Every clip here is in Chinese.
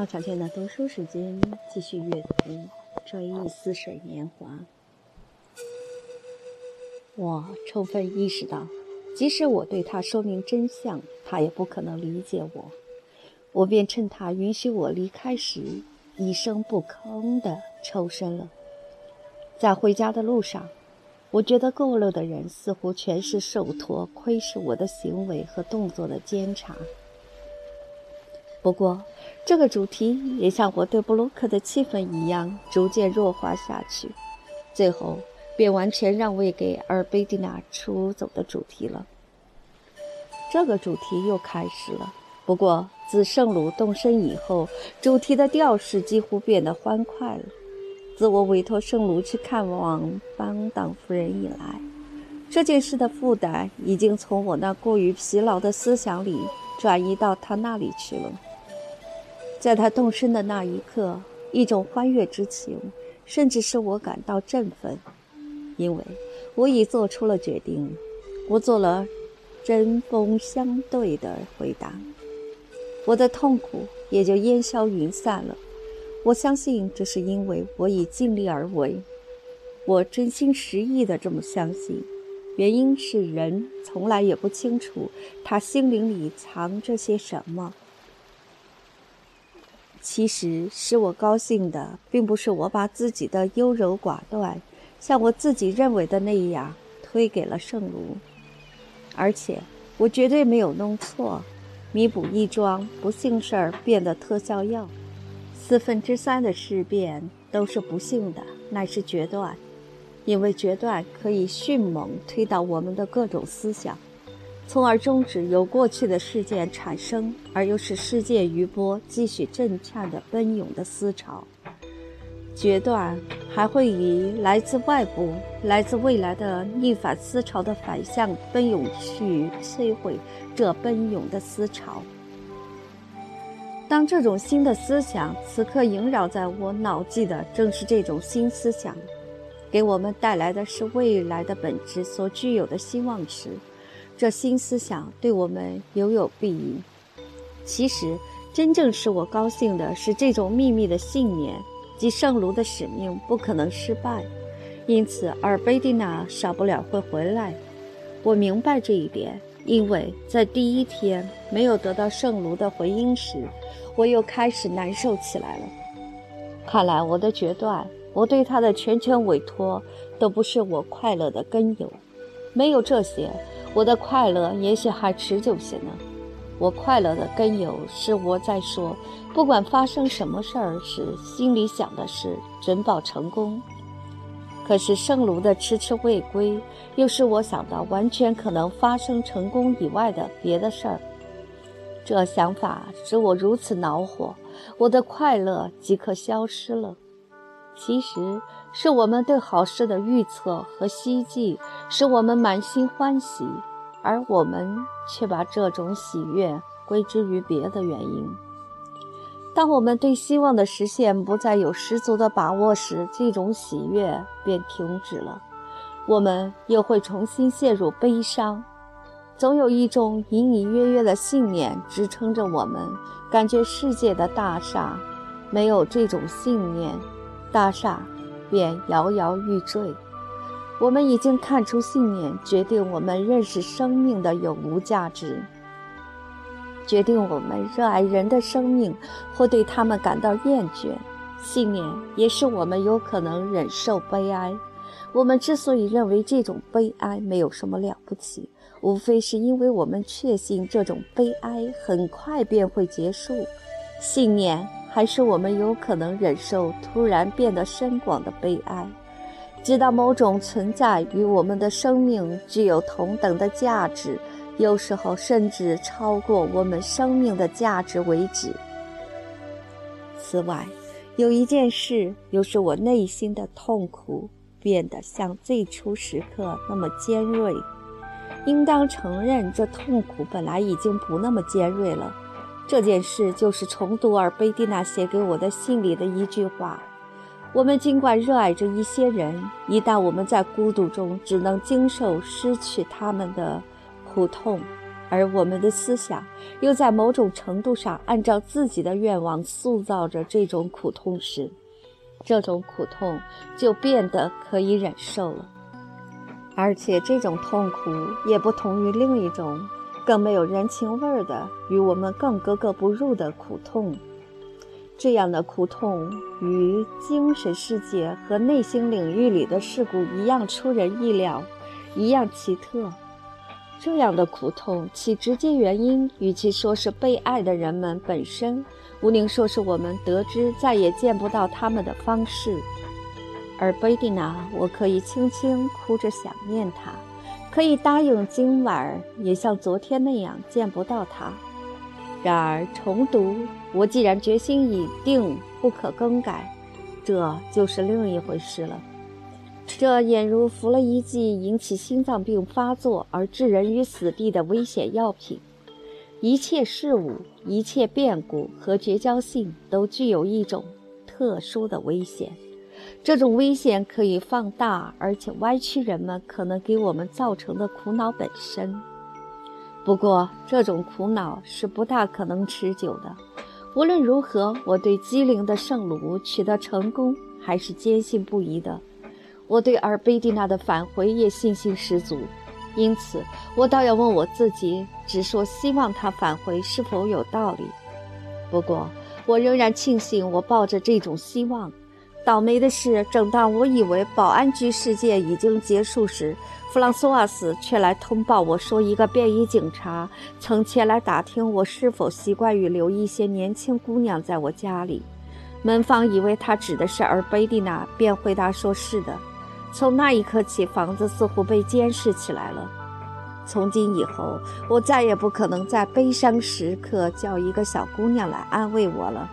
老小倩的读书时间，继续阅读《追忆似水年华》。我充分意识到，即使我对他说明真相，他也不可能理解我。我便趁他允许我离开时，一声不吭地抽身了。在回家的路上，我觉得过路的人似乎全是受托窥视我的行为和动作的监察。不过，这个主题也像我对布鲁克的气氛一样，逐渐弱化下去，最后便完全让位给阿尔贝蒂娜出走的主题了。这个主题又开始了。不过，自圣鲁动身以后，主题的调式几乎变得欢快了。自我委托圣鲁去看望邦党夫人以来，这件事的负担已经从我那过于疲劳的思想里转移到他那里去了。在他动身的那一刻，一种欢悦之情，甚至使我感到振奋，因为我已做出了决定。我做了针锋相对的回答，我的痛苦也就烟消云散了。我相信这是因为我已尽力而为，我真心实意地这么相信。原因是人从来也不清楚他心灵里藏着些什么。其实使我高兴的，并不是我把自己的优柔寡断，像我自己认为的那样推给了圣卢，而且我绝对没有弄错，弥补一桩不幸事儿变的特效药。四分之三的事变都是不幸的，乃是决断，因为决断可以迅猛推倒我们的各种思想。从而终止由过去的事件产生而又使世界余波继续震颤的奔涌的思潮。决断还会以来自外部、来自未来的逆反思潮的反向奔涌去摧毁这奔涌的思潮。当这种新的思想此刻萦绕在我脑际的正是这种新思想，给我们带来的是未来的本质所具有的希望时。这新思想对我们犹有裨益。其实，真正使我高兴的是这种秘密的信念，即圣卢的使命不可能失败，因此尔贝蒂娜少不了会回来。我明白这一点，因为在第一天没有得到圣卢的回音时，我又开始难受起来了。看来我的决断，我对他的全权委托，都不是我快乐的根由。没有这些。我的快乐也许还持久些呢。我快乐的根由是我在说，不管发生什么事儿时，心里想的是准保成功。可是圣卢的迟迟未归，又使我想到完全可能发生成功以外的别的事儿。这想法使我如此恼火，我的快乐即刻消失了。其实。是我们对好事的预测和希冀，使我们满心欢喜，而我们却把这种喜悦归之于别的原因。当我们对希望的实现不再有十足的把握时，这种喜悦便停止了，我们又会重新陷入悲伤。总有一种隐隐约约的信念支撑着我们，感觉世界的大厦没有这种信念，大厦。便摇摇欲坠。我们已经看出信念决定我们认识生命的有无价值，决定我们热爱人的生命或对他们感到厌倦。信念也使我们有可能忍受悲哀。我们之所以认为这种悲哀没有什么了不起，无非是因为我们确信这种悲哀很快便会结束。信念。还是我们有可能忍受突然变得深广的悲哀，直到某种存在与我们的生命具有同等的价值，有时候甚至超过我们生命的价值为止。此外，有一件事又使我内心的痛苦变得像最初时刻那么尖锐。应当承认，这痛苦本来已经不那么尖锐了。这件事就是重读尔贝蒂娜写给我的信里的一句话：我们尽管热爱着一些人，一旦我们在孤独中只能经受失去他们的苦痛，而我们的思想又在某种程度上按照自己的愿望塑造着这种苦痛时，这种苦痛就变得可以忍受了。而且这种痛苦也不同于另一种更没有人情味儿的、与我们更格格不入的苦痛。这样的苦痛与精神世界和内心领域里的事故一样出人意料，一样奇特。这样的苦痛，其直接原因，与其说是被爱的人们本身，无宁说是我们得知再也见不到他们的方式。而贝蒂娜，我可以轻轻哭着想念他，可以答应今晚也像昨天那样见不到他。然而重读，我既然决心已定，不可更改，这就是另一回事了。这俨如服了一剂引起心脏病发作而置人于死地的危险药品。一切事物、一切变故和绝交性都具有一种特殊的危险。这种危险可以放大，而且歪曲人们可能给我们造成的苦恼本身。不过，这种苦恼是不大可能持久的。无论如何，我对机灵的圣卢取得成功还是坚信不疑的。我对尔贝蒂娜的返回也信心十足，因此我倒要问我自己：只说希望她返回是否有道理？不过，我仍然庆幸我抱着这种希望。倒霉的是，正当我以为保安局事件已经结束时，弗朗索瓦斯却来通报我说，一个便衣警察曾前来打听我是否习惯于留一些年轻姑娘在我家里。门房以为他指的是尔贝蒂娜，便回答说是的。从那一刻起，房子似乎被监视起来了。从今以后，我再也不可能在悲伤时刻叫一个小姑娘来安慰我了。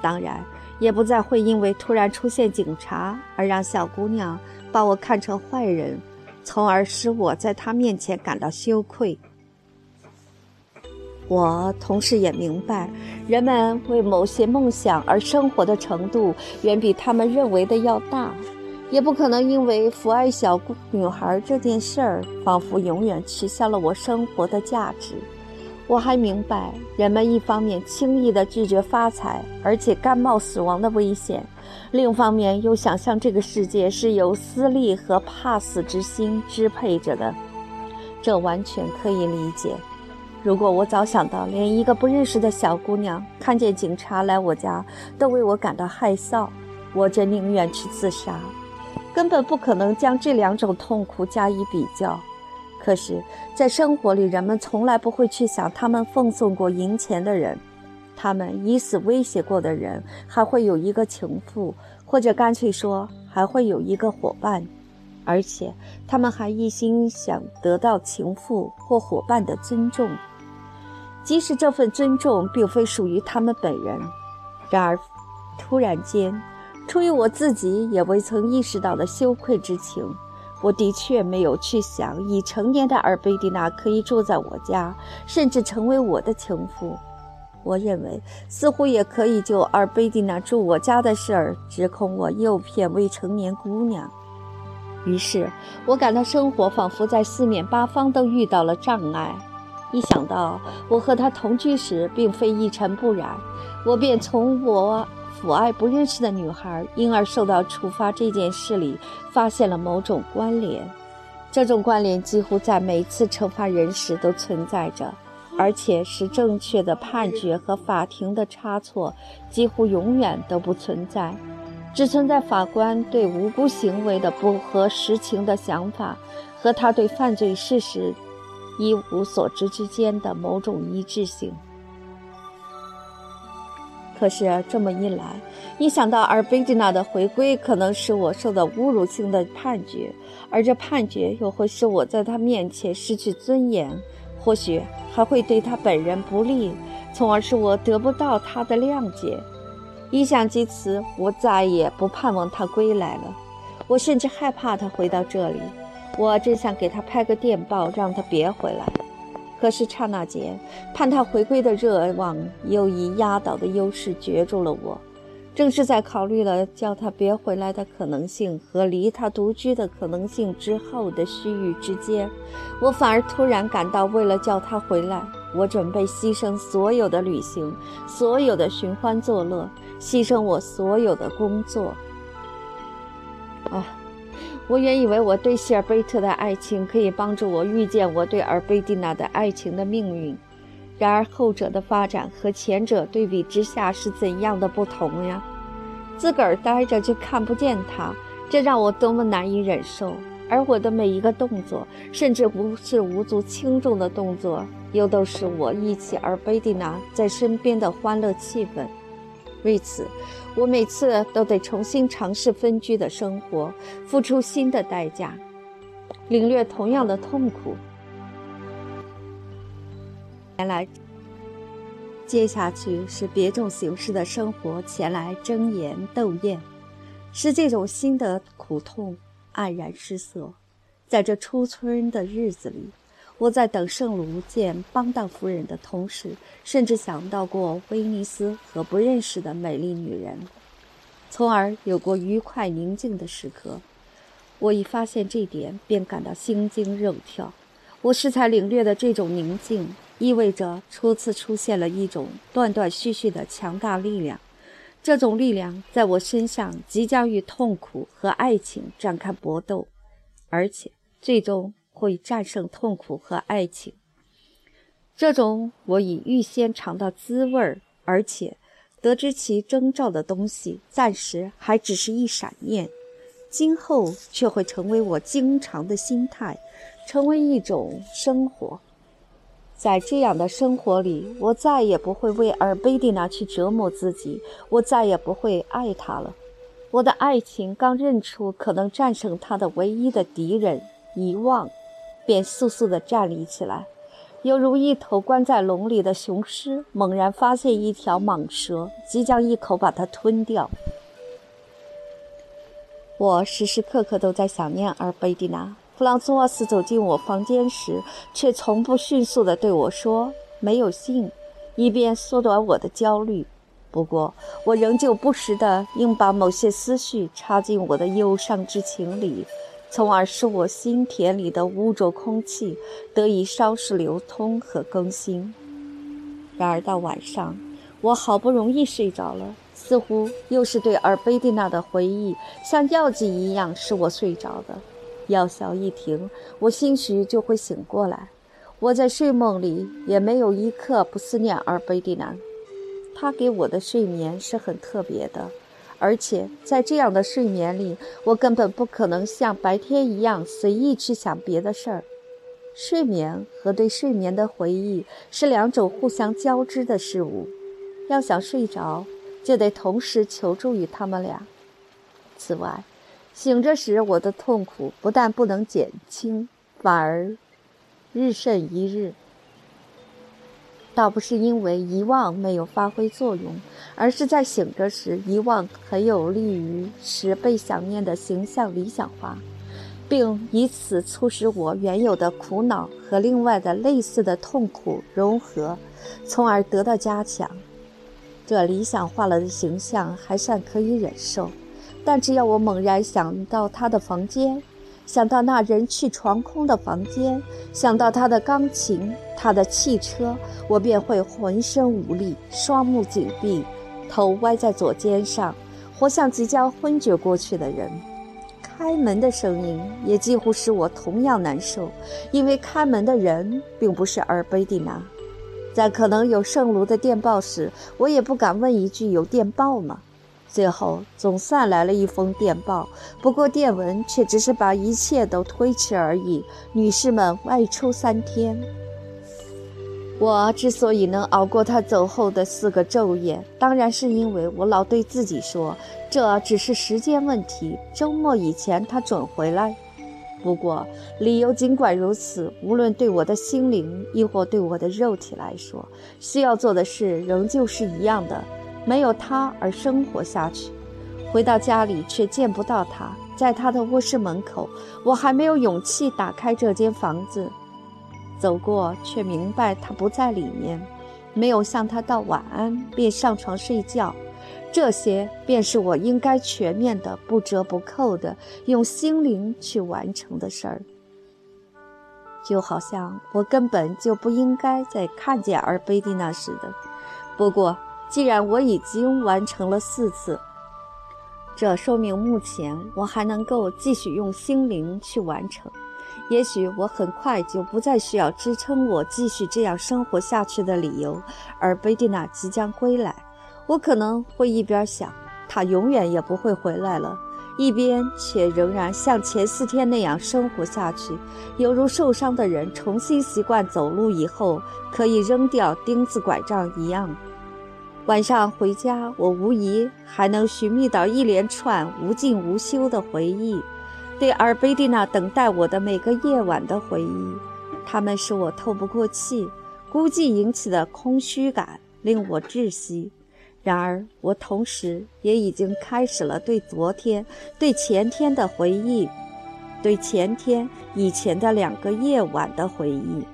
当然，也不再会因为突然出现警察而让小姑娘把我看成坏人，从而使我在她面前感到羞愧。我同时也明白，人们为某些梦想而生活的程度，远比他们认为的要大。也不可能因为抚爱小女孩这件事儿，仿佛永远取消了我生活的价值。我还明白，人们一方面轻易地拒绝发财，而且甘冒死亡的危险；另一方面又想象这个世界是由私利和怕死之心支配着的。这完全可以理解。如果我早想到，连一个不认识的小姑娘看见警察来我家都为我感到害臊，我真宁愿去自杀。根本不可能将这两种痛苦加以比较。可是，在生活里，人们从来不会去想他们奉送过银钱的人，他们以死威胁过的人，还会有一个情妇，或者干脆说还会有一个伙伴，而且他们还一心想得到情妇或伙伴的尊重，即使这份尊重并非属于他们本人。然而，突然间。出于我自己也未曾意识到的羞愧之情，我的确没有去想已成年的尔贝蒂娜可以住在我家，甚至成为我的情妇。我认为似乎也可以就尔贝蒂娜住我家的事儿指控我诱骗未成年姑娘。于是我感到生活仿佛在四面八方都遇到了障碍。一想到我和她同居时并非一尘不染，我便从我。抚爱不认识的女孩，因而受到处罚这件事里，发现了某种关联。这种关联几乎在每次惩罚人时都存在着，而且是正确的判决和法庭的差错几乎永远都不存在，只存在法官对无辜行为的不合实情的想法和他对犯罪事实一无所知之间的某种一致性。可是这么一来，一想到阿尔贝蒂娜的回归可能使我受到侮辱性的判决，而这判决又会使我在她面前失去尊严，或许还会对她本人不利，从而使我得不到她的谅解。一想及此，我再也不盼望她归来了。我甚至害怕她回到这里。我真想给她拍个电报，让她别回来。可是刹那间，盼他回归的热望又以压倒的优势攫住了我。正是在考虑了叫他别回来的可能性和离他独居的可能性之后的须臾之间，我反而突然感到，为了叫他回来，我准备牺牲所有的旅行，所有的寻欢作乐，牺牲我所有的工作。啊，我原以为我对希尔贝特的爱情可以帮助我预见我对尔贝蒂娜的爱情的命运。然而后者的发展和前者对比之下是怎样的不同呀？自个儿呆着就看不见他，这让我多么难以忍受！而我的每一个动作，甚至不是无足轻重的动作，又都是我忆起尔贝蒂娜在身边的欢乐气氛。为此，我每次都得重新尝试分居的生活，付出新的代价，领略同样的痛苦。原来，接下去是别种形式的生活前来争妍斗艳，是这种新的苦痛黯然失色。在这初春的日子里，我在等圣卢见邦当夫人的同时，甚至想到过威尼斯和不认识的美丽女人，从而有过愉快宁静的时刻。我一发现这点，便感到心惊肉跳。我适才领略的这种宁静。意味着初次出现了一种断断续续的强大力量，这种力量在我身上即将与痛苦和爱情展开搏斗，而且最终会战胜痛苦和爱情。这种我已预先尝到滋味儿，而且得知其征兆的东西，暂时还只是一闪念，今后却会成为我经常的心态，成为一种生活。在这样的生活里，我再也不会为尔贝蒂娜去折磨自己，我再也不会爱她了。我的爱情刚认出可能战胜她的唯一的敌人——遗忘，便速速地站立起来，犹如一头关在笼里的雄狮猛然发现一条蟒蛇，即将一口把它吞掉。我时时刻刻都在想念尔贝蒂娜。弗朗索瓦斯走进我房间时，却从不迅速地对我说：“没有信”，以便缩短我的焦虑。不过，我仍旧不时地应把某些思绪插进我的忧伤之情里，从而使我心田里的污浊空气得以稍事流通和更新。然而到晚上，我好不容易睡着了，似乎又是对尔贝蒂娜的回忆像药剂一样使我睡着的。药效一停，我兴许就会醒过来。我在睡梦里也没有一刻不思念尔贝蒂娜，她给我的睡眠是很特别的，而且在这样的睡眠里，我根本不可能像白天一样随意去想别的事儿。睡眠和对睡眠的回忆是两种互相交织的事物，要想睡着，就得同时求助于他们俩。此外，醒着时，我的痛苦不但不能减轻，反而日甚一日。倒不是因为遗忘没有发挥作用，而是在醒着时，遗忘很有利于使被想念的形象理想化，并以此促使我原有的苦恼和另外的类似的痛苦融合，从而得到加强。这理想化了的形象还算可以忍受。但只要我猛然想到他的房间，想到那人去床空的房间，想到他的钢琴、他的汽车，我便会浑身无力，双目紧闭，头歪在左肩上，活像即将昏厥过去的人。开门的声音也几乎使我同样难受，因为开门的人并不是阿尔贝蒂娜。在可能有圣卢的电报时，我也不敢问一句：“有电报吗？”最后总算来了一封电报，不过电文却只是把一切都推迟而已。女士们外出三天。我之所以能熬过他走后的四个昼夜，当然是因为我老对自己说，这只是时间问题，周末以前他准回来。不过理由尽管如此，无论对我的心灵亦或对我的肉体来说，需要做的事仍旧是一样的。没有他而生活下去，回到家里却见不到他。在他的卧室门口，我还没有勇气打开这间房子，走过却明白他不在里面。没有向他道晚安，便上床睡觉。这些便是我应该全面的、不折不扣的用心灵去完成的事儿。就好像我根本就不应该再看见尔贝蒂娜似的。不过，既然我已经完成了四次，这说明目前我还能够继续用心灵去完成。也许我很快就不再需要支撑我继续这样生活下去的理由，而贝蒂娜即将归来，我可能会一边想她永远也不会回来了，一边却仍然像前四天那样生活下去，犹如受伤的人重新习惯走路以后可以扔掉钉子拐杖一样。晚上回家，我无疑还能寻觅到一连串无尽无休的回忆。对尔贝蒂娜等待我的每个夜晚的回忆，它们使我透不过气，孤寂引起的空虚感令我窒息。然而，我同时也已经开始了对昨天、对前天的回忆，对前天以前的两个夜晚的回忆，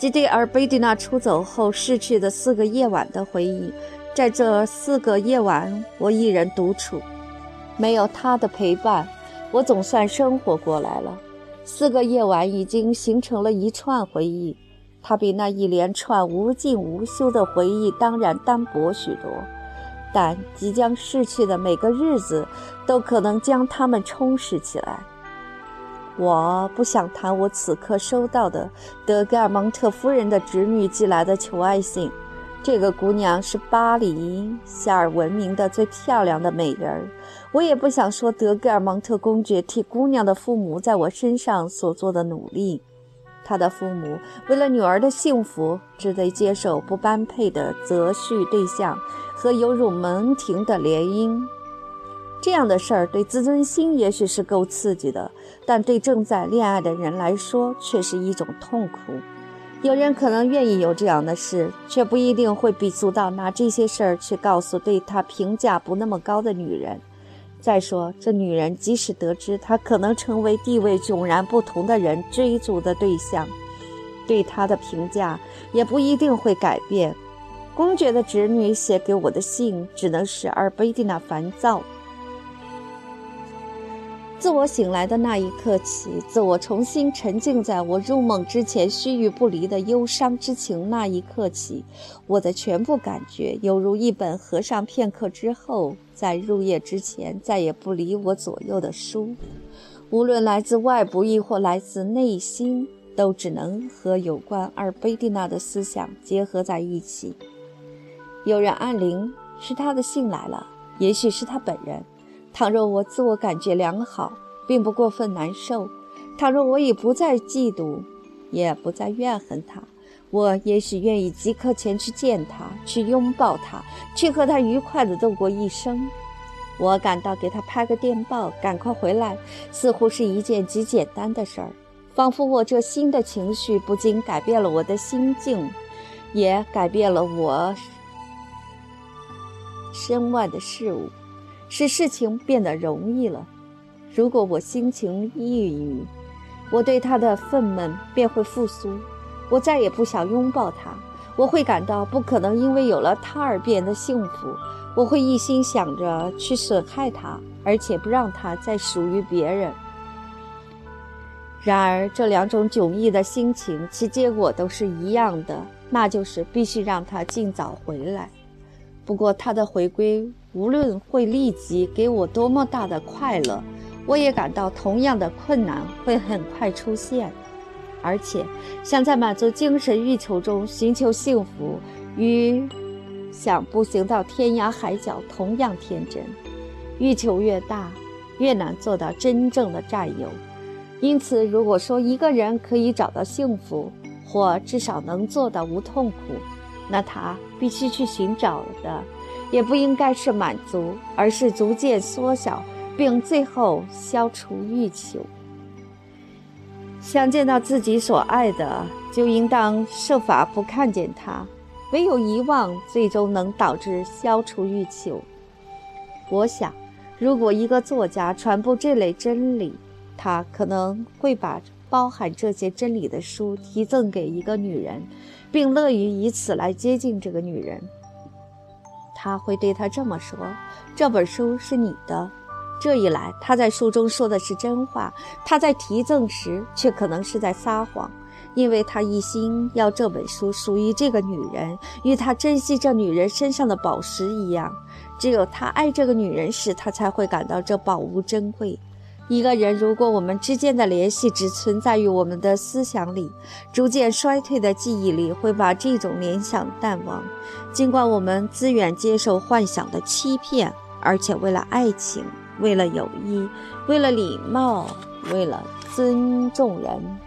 即对尔贝蒂娜出走后逝去的四个夜晚的回忆。在这四个夜晚，我一人独处，没有他的陪伴。我总算生活过来了。四个夜晚已经形成了一串回忆，它比那一连串无尽无休的回忆当然单薄许多，但即将逝去的每个日子都可能将它们充实起来。我不想谈我此刻收到的德盖尔蒙特夫人的侄女寄来的求爱信。这个姑娘是巴黎夏尔闻名的最漂亮的美人儿。我也不想说德格尔蒙特公爵替姑娘的父母在我身上所做的努力。他的父母为了女儿的幸福，只得接受不般配的择婿对象和犹如门庭的联姻。这样的事儿对自尊心也许是够刺激的，但对正在恋爱的人来说却是一种痛苦。有人可能愿意有这样的事，却不一定会鄙俗到拿这些事儿去告诉对他评价不那么高的女人。再说，这女人即使得知他可能成为地位迥然不同的人追逐的对象，对他的评价也不一定会改变。公爵的侄女写给我的信，只能使阿尔贝蒂娜烦躁。自我醒来的那一刻起，自我重新沉浸在我入梦之前须臾不离的忧伤之情那一刻起，我的全部感觉犹如一本合上片刻之后，在入夜之前再也不离我左右的书，无论来自外部亦或来自内心，都只能和有关阿尔贝蒂娜的思想结合在一起。有人按铃，是他的信来了，也许是他本人。倘若我自我感觉良好，并不过分难受；倘若我已不再嫉妒，也不再怨恨他，我也许愿意即刻前去见他，去拥抱他，去和他愉快地度过一生。我感到给他拍个电报，赶快回来，似乎是一件极简单的事儿，仿佛我这新的情绪不仅改变了我的心境，也改变了我身外的事物。使事情变得容易了。如果我心情抑郁，我对他的愤懑便会复苏。我再也不想拥抱他，我会感到不可能因为有了他而变得幸福。我会一心想着去损害他，而且不让他再属于别人。然而，这两种迥异的心情，其结果都是一样的，那就是必须让他尽早回来。不过，他的回归。无论会立即给我多么大的快乐，我也感到同样的困难会很快出现。而且，想在满足精神欲求中寻求幸福，与想步行到天涯海角同样天真。欲求越大，越难做到真正的占有。因此，如果说一个人可以找到幸福，或至少能做到无痛苦，那他必须去寻找的。也不应该是满足，而是逐渐缩小，并最后消除欲求。想见到自己所爱的，就应当设法不看见他。唯有遗忘，最终能导致消除欲求。我想，如果一个作家传播这类真理，他可能会把包含这些真理的书提赠给一个女人，并乐于以此来接近这个女人。他会对她这么说：“这本书是你的。”这一来，他在书中说的是真话；他在提赠时，却可能是在撒谎，因为他一心要这本书属于这个女人，与他珍惜这女人身上的宝石一样。只有他爱这个女人时，他才会感到这宝物珍贵。一个人，如果我们之间的联系只存在于我们的思想里，逐渐衰退的记忆里会把这种联想淡忘。尽管我们自愿接受幻想的欺骗，而且为了爱情。为了友谊，为了礼貌，为了尊重人，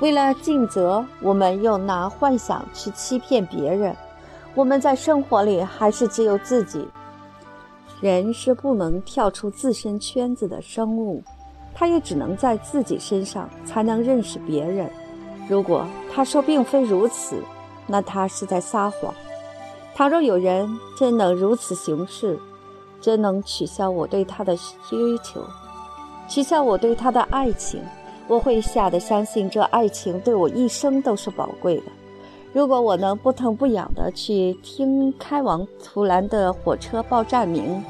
为了尽责，我们又拿幻想去欺骗别人。我们在生活里还是只有自己。人是不能跳出自身圈子的生物，他也只能在自己身上才能认识别人。如果他说并非如此，那他是在撒谎。倘若有人真能如此行事，真能取消我对他的需求，取消我对他的爱情，我会吓得相信这爱情对我一生都是宝贵的。如果我能不疼不痒地去听开往图兰的火车报站名，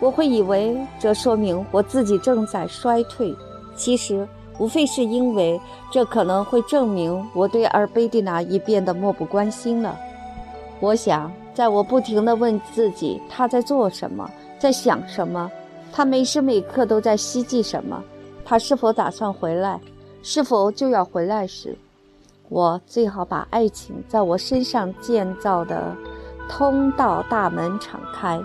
我会以为这说明我自己正在衰退。其实，无非是因为这可能会证明我对阿尔贝蒂娜已变得漠不关心了。我想，在我不停地问自己他在做什么。在想什么？他每时每刻都在希冀什么？他是否打算回来？是否就要回来时，我最好把爱情在我身上建造的通道大门敞开，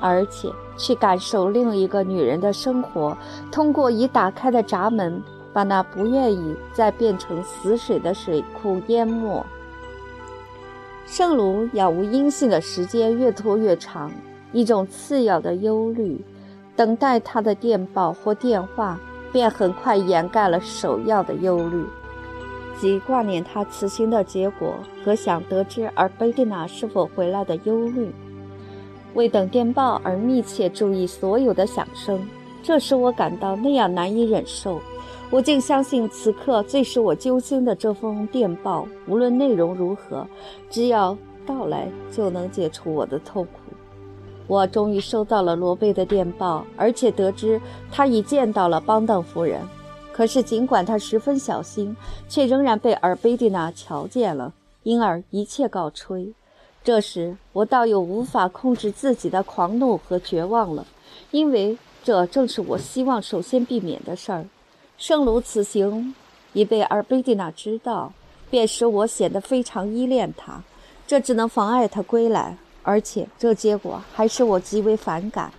而且去感受另一个女人的生活，通过已打开的闸门，把那不愿意再变成死水的水库淹没。圣卢杳无音信的时间越拖越长。一种次要的忧虑，等待他的电报或电话，便很快掩盖了首要的忧虑，即挂念他此行的结果和想得知尔贝蒂娜是否回来的忧虑。为等电报而密切注意所有的响声，这使我感到那样难以忍受。我竟相信此刻最使我揪心的这封电报，无论内容如何，只要到来就能解除我的痛苦。我终于收到了罗贝的电报，而且得知他已见到了邦邓夫人。可是，尽管他十分小心，却仍然被尔贝蒂娜瞧见了，因而一切告吹。这时，我倒又无法控制自己的狂怒和绝望了，因为这正是我希望首先避免的事儿。圣卢此行已被尔贝蒂娜知道，便使我显得非常依恋他，这只能妨碍他归来。而且这结果还使我极为反感，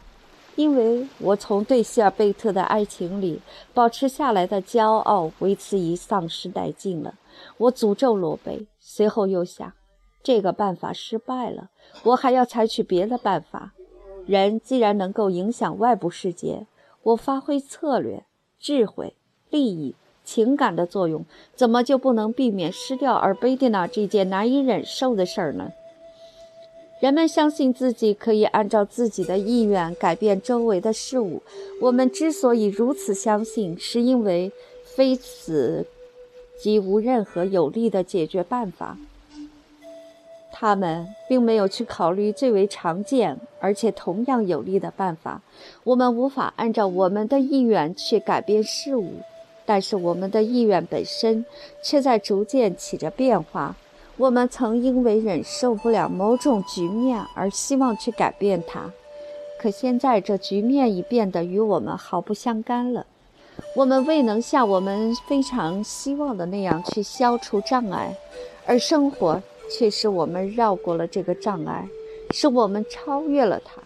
因为我从对希尔贝特的爱情里保持下来的骄傲为此已丧失殆尽了。我诅咒罗贝，随后又想，这个办法失败了，我还要采取别的办法。人既然能够影响外部世界，我发挥策略、智慧、利益、情感的作用，怎么就不能避免失掉尔贝蒂娜这件难以忍受的事儿呢？人们相信自己可以按照自己的意愿改变周围的事物。我们之所以如此相信，是因为非此即无任何有利的解决办法。他们并没有去考虑最为常见而且同样有利的办法。我们无法按照我们的意愿去改变事物，但是我们的意愿本身却在逐渐起着变化。我们曾因为忍受不了某种局面而希望去改变它，可现在这局面已变得与我们毫不相干了。我们未能像我们非常希望的那样去消除障碍，而生活却使我们绕过了这个障碍，使我们超越了它。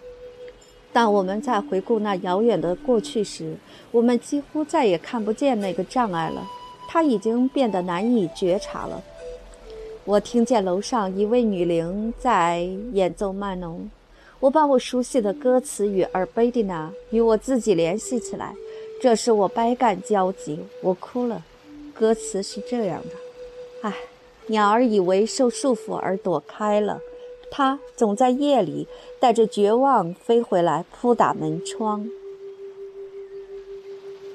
当我们在回顾那遥远的过去时，我们几乎再也看不见那个障碍了，它已经变得难以觉察了。我听见楼上一位女伶在演奏曼农，我把我熟悉的歌词与尔贝蒂娜与我自己联系起来，这使我百感交集，我哭了。歌词是这样的：唉，鸟儿以为受束缚而躲开了，它总在夜里带着绝望飞回来扑打门窗。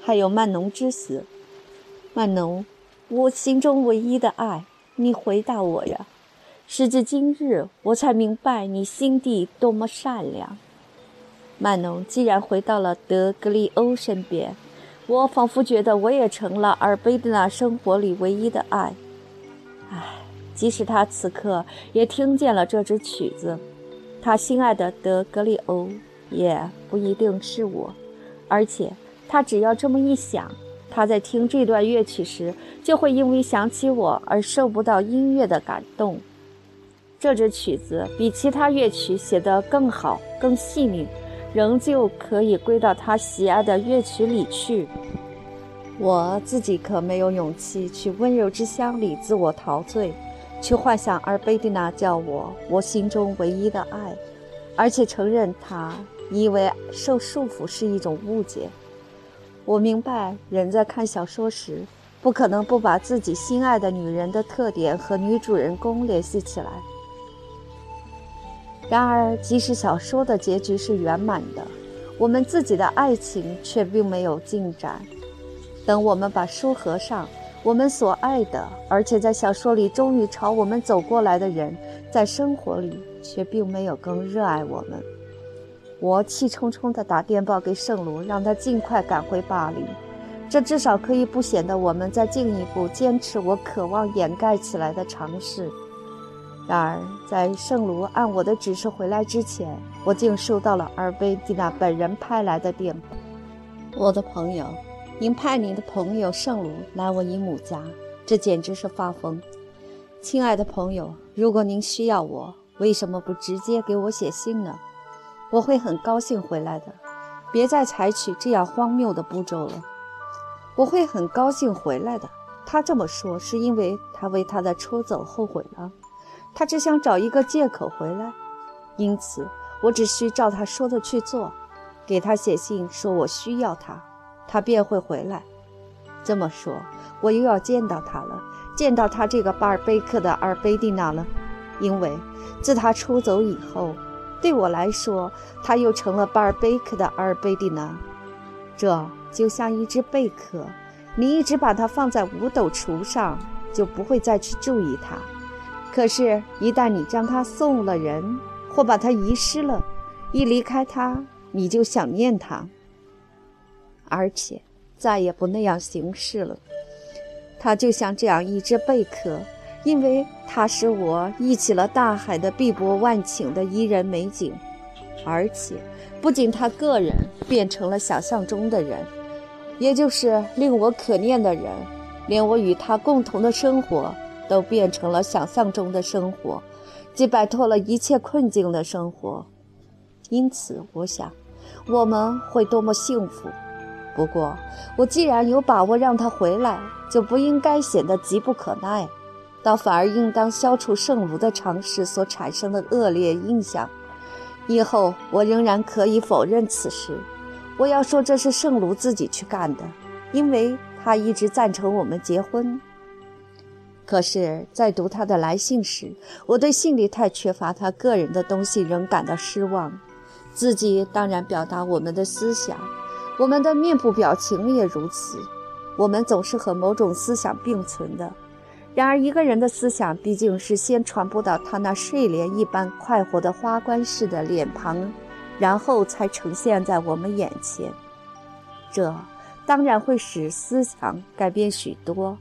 还有曼农之死，曼农，我心中唯一的爱。你回答我呀，时至今日，我才明白你心地多么善良。曼农既然回到了德格里欧身边，我仿佛觉得我也成了尔贝蒂娜生活里唯一的爱。唉，即使他此刻也听见了这支曲子，他心爱的德格里欧也不一定是我。而且，他只要这么一想，他在听这段乐曲时，就会因为想起我而受不到音乐的感动。这支曲子比其他乐曲写得更好、更细腻。仍旧可以归到他喜爱的乐曲里去。我自己可没有勇气去温柔之乡里自我陶醉，去幻想阿尔贝蒂娜叫我我心中唯一的爱，而且承认他以为受束缚是一种误解。我明白，人在看小说时，不可能不把自己心爱的女人的特点和女主人公联系起来。然而，即使小说的结局是圆满的，我们自己的爱情却并没有进展。等我们把书合上，我们所爱的，而且在小说里终于朝我们走过来的人，在生活里却并没有更热爱我们。我气冲冲地打电报给圣卢，让他尽快赶回巴黎，这至少可以不显得我们再进一步坚持我渴望掩盖起来的尝试。然而，在圣卢按我的指示回来之前，我竟收到了阿尔贝蒂娜本人派来的电报。我的朋友，您派您的朋友圣卢来我姨母家，这简直是发疯！亲爱的朋友，如果您需要我，为什么不直接给我写信呢？我会很高兴回来的。别再采取这样荒谬的步骤了。我会很高兴回来的。他这么说，是因为他为他的出走后悔了。他只想找一个借口回来，因此我只需照他说的去做，给他写信说我需要他，他便会回来。这么说，我又要见到他了，见到他这个巴尔贝克的阿尔贝蒂娜了，因为自他出走以后，对我来说，他又成了巴尔贝克的阿尔贝蒂娜。这就像一只贝壳，你一直把它放在五斗橱上，就不会再去注意它。可是，一旦你将它送了人，或把它遗失了，一离开它，你就想念它，而且再也不那样行事了。它就像这样一只贝壳，因为它使我忆起了大海的碧波万顷的伊人美景，而且不仅他个人变成了想象中的人，也就是令我可念的人，连我与他共同的生活。都变成了想象中的生活，即摆脱了一切困境的生活。因此，我想，我们会多么幸福。不过，我既然有把握让他回来，就不应该显得急不可耐，倒反而应当消除圣卢的尝试所产生的恶劣印象。以后，我仍然可以否认此事。我要说，这是圣卢自己去干的，因为他一直赞成我们结婚。可是，在读他的来信时，我对信里太缺乏他个人的东西仍感到失望。自己当然表达我们的思想，我们的面部表情也如此。我们总是和某种思想并存的。然而，一个人的思想毕竟是先传播到他那睡莲一般快活的花冠式的脸庞，然后才呈现在我们眼前。这当然会使思想改变许多。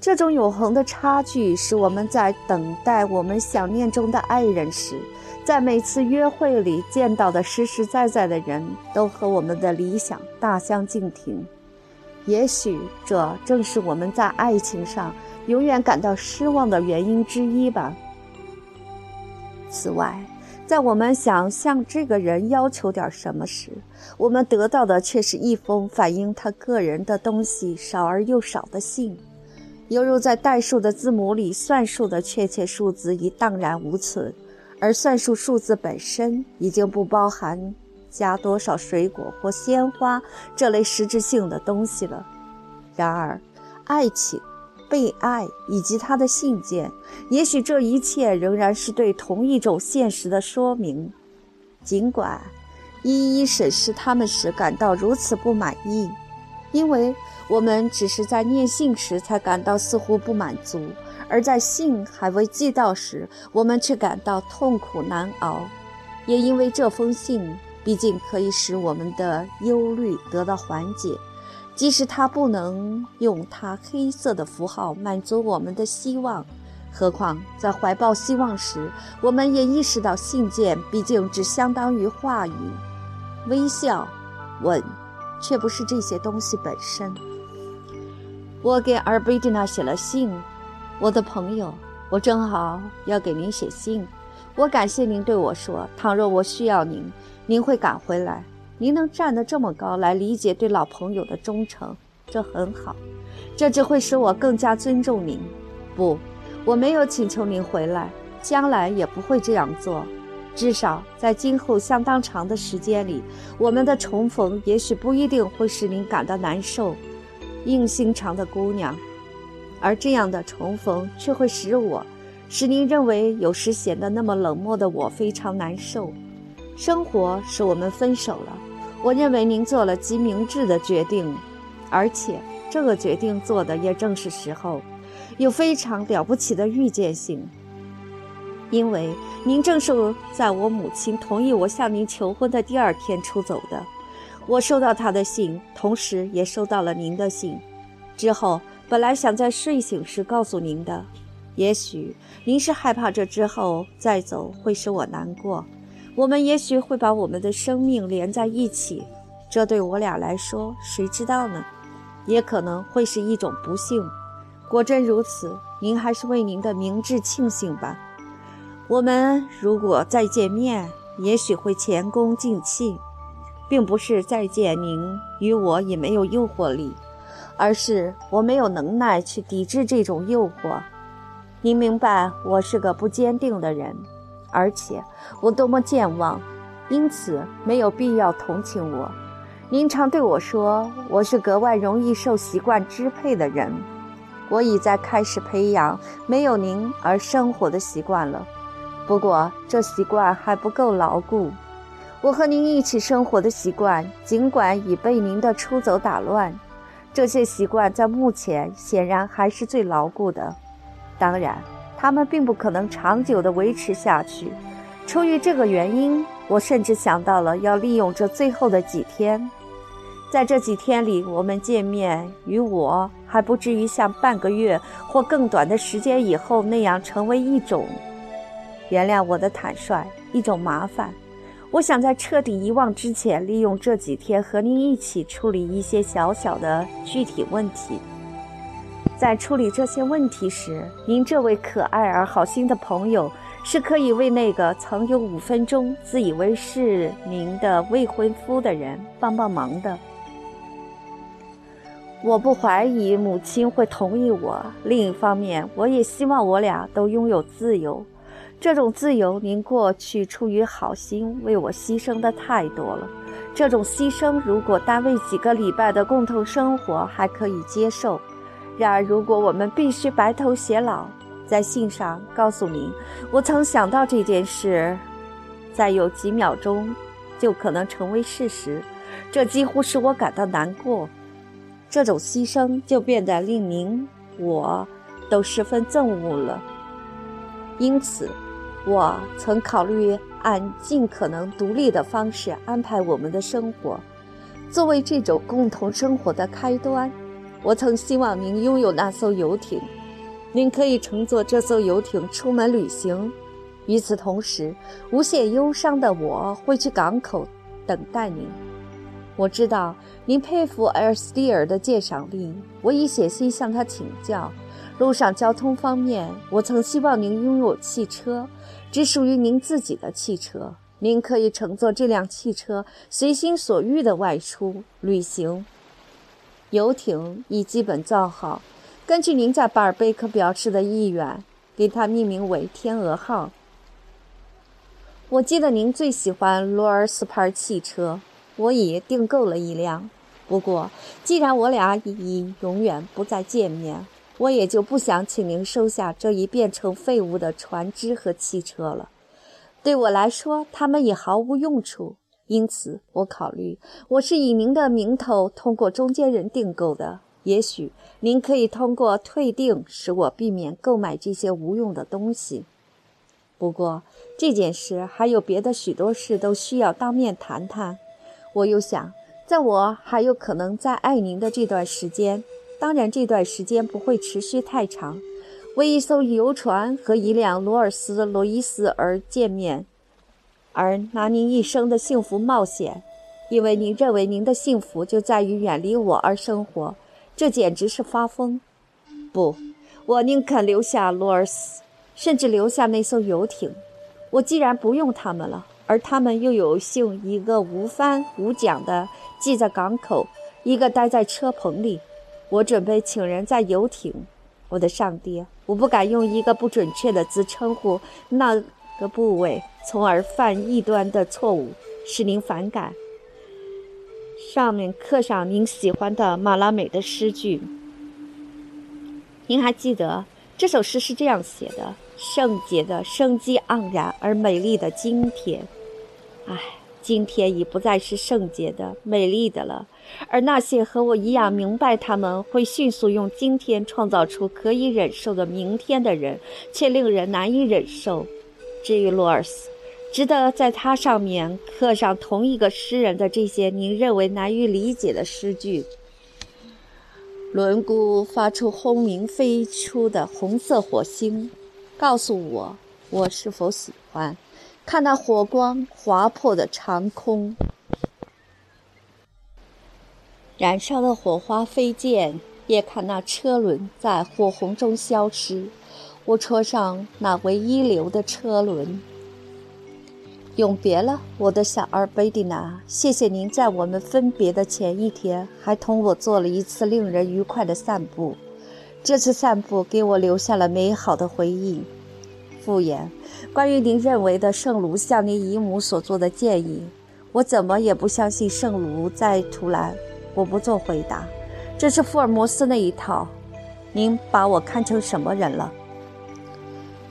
这种永恒的差距，使我们在等待我们想念中的爱人时，在每次约会里见到的实实在在的人都和我们的理想大相径庭。也许这正是我们在爱情上永远感到失望的原因之一吧。此外，在我们想向这个人要求点什么时，我们得到的却是一封反映他个人的东西少而又少的信。犹如在代数的字母里，算术的确切数字已荡然无存，而算术数字本身已经不包含加多少水果或鲜花这类实质性的东西了。然而，爱情、被爱以及他的信件，也许这一切仍然是对同一种现实的说明，尽管一一审视他们时感到如此不满意。因为我们只是在念信时才感到似乎不满足，而在信还未寄到时，我们却感到痛苦难熬。也因为这封信，毕竟可以使我们的忧虑得到缓解，即使它不能用它黑色的符号满足我们的希望。何况在怀抱希望时，我们也意识到信件毕竟只相当于话语、微笑、吻，却不是这些东西本身。我给阿尔贝蒂娜写了信，我的朋友，我正好要给您写信。我感谢您对我说，倘若我需要您，您会赶回来。您能站得这么高来理解对老朋友的忠诚，这很好。这只会使我更加尊重您。不。我没有请求您回来，将来也不会这样做。至少在今后相当长的时间里，我们的重逢也许不一定会使您感到难受，硬心肠的姑娘。而这样的重逢却会使我，使您认为有时显得那么冷漠的我非常难受。生活使我们分手了，我认为您做了极明智的决定，而且这个决定做的也正是时候。有非常了不起的预见性，因为您正是在我母亲同意我向您求婚的第二天出走的。我收到她的信，同时也收到了您的信。之后本来想在睡醒时告诉您的，也许您是害怕这之后再走会使我难过。我们也许会把我们的生命连在一起，这对我俩来说，谁知道呢？也可能会是一种不幸。果真如此，您还是为您的明智庆幸吧。我们如果再见面，也许会前功尽弃，并不是再见您与我也没有诱惑力，而是我没有能耐去抵制这种诱惑。您明白，我是个不坚定的人，而且我多么健忘，因此没有必要同情我。您常对我说，我是格外容易受习惯支配的人。我已在开始培养没有您而生活的习惯了，不过这习惯还不够牢固。我和您一起生活的习惯，尽管已被您的出走打乱，这些习惯在目前显然还是最牢固的。当然，他们并不可能长久地维持下去。出于这个原因，我甚至想到了要利用这最后的几天。在这几天里，我们见面，与我还不至于像半个月或更短的时间以后那样成为一种，原谅我的坦率，一种麻烦。我想在彻底遗忘之前，利用这几天和您一起处理一些小小的具体问题。在处理这些问题时，您这位可爱而好心的朋友是可以为那个曾有五分钟自以为是您的未婚夫的人帮帮忙的。我不怀疑母亲会同意我。另一方面，我也希望我俩都拥有自由。这种自由，您过去出于好心为我牺牲的太多了。这种牺牲，如果单位几个礼拜的共同生活还可以接受；然而，如果我们必须白头偕老，在信上告诉您，我曾想到这件事，再有几秒钟就可能成为事实，这几乎使我感到难过。这种牺牲就变得令您我都十分憎恶了。因此，我曾考虑按尽可能独立的方式安排我们的生活，作为这种共同生活的开端。我曾希望您拥有那艘游艇，您可以乘坐这艘游艇出门旅行。与此同时，无限忧伤的我会去港口等待您。我知道您佩服埃尔斯蒂尔的鉴赏力，我已写信向他请教。路上交通方面，我曾希望您拥有汽车，只属于您自己的汽车。您可以乘坐这辆汽车，随心所欲地外出旅行。游艇已基本造好，根据您在巴尔贝克表示的意愿，给它命名为“天鹅号”。我记得您最喜欢罗尔斯牌汽车。我已订购了一辆，不过既然我俩已永远不再见面，我也就不想请您收下这一变成废物的船只和汽车了。对我来说，它们已毫无用处，因此，我考虑我是以您的名头通过中间人订购的。也许您可以通过退订使我避免购买这些无用的东西。不过这件事还有别的许多事都需要当面谈谈。我又想，在我还有可能在爱您的这段时间，当然这段时间不会持续太长，为一艘游船和一辆罗尔斯罗伊斯而见面，而拿您一生的幸福冒险，因为您认为您的幸福就在于远离我而生活，这简直是发疯。不，我宁肯留下罗尔斯。甚至留下那艘游艇，我既然不用他们了，而他们又有幸一个无帆无桨的系在港口，一个待在车棚里，我准备请人在游艇。我的上帝，我不敢用一个不准确的字称呼那个部位，从而犯异端的错误，使您反感。上面刻上您喜欢的马拉美的诗句。您还记得这首诗是这样写的？圣洁的、生机盎然而美丽的今天，唉，今天已不再是圣洁的、美丽的了。而那些和我一样明白他们会迅速用今天创造出可以忍受的明天的人，却令人难以忍受。至于罗尔斯，值得在他上面刻上同一个诗人的这些您认为难以理解的诗句。轮毂发出轰鸣飞出的红色火星。告诉我，我是否喜欢看那火光划破的长空，燃烧的火花飞溅，也看那车轮在火红中消失。我戳上那唯一留的车轮。永别了，我的小二贝蒂娜。谢谢您在我们分别的前一天，还同我做了一次令人愉快的散步。这次散步给我留下了美好的回忆。复言，关于您认为的圣卢向您姨母所做的建议，我怎么也不相信圣卢在图兰。我不做回答，这是福尔摩斯那一套。您把我看成什么人了？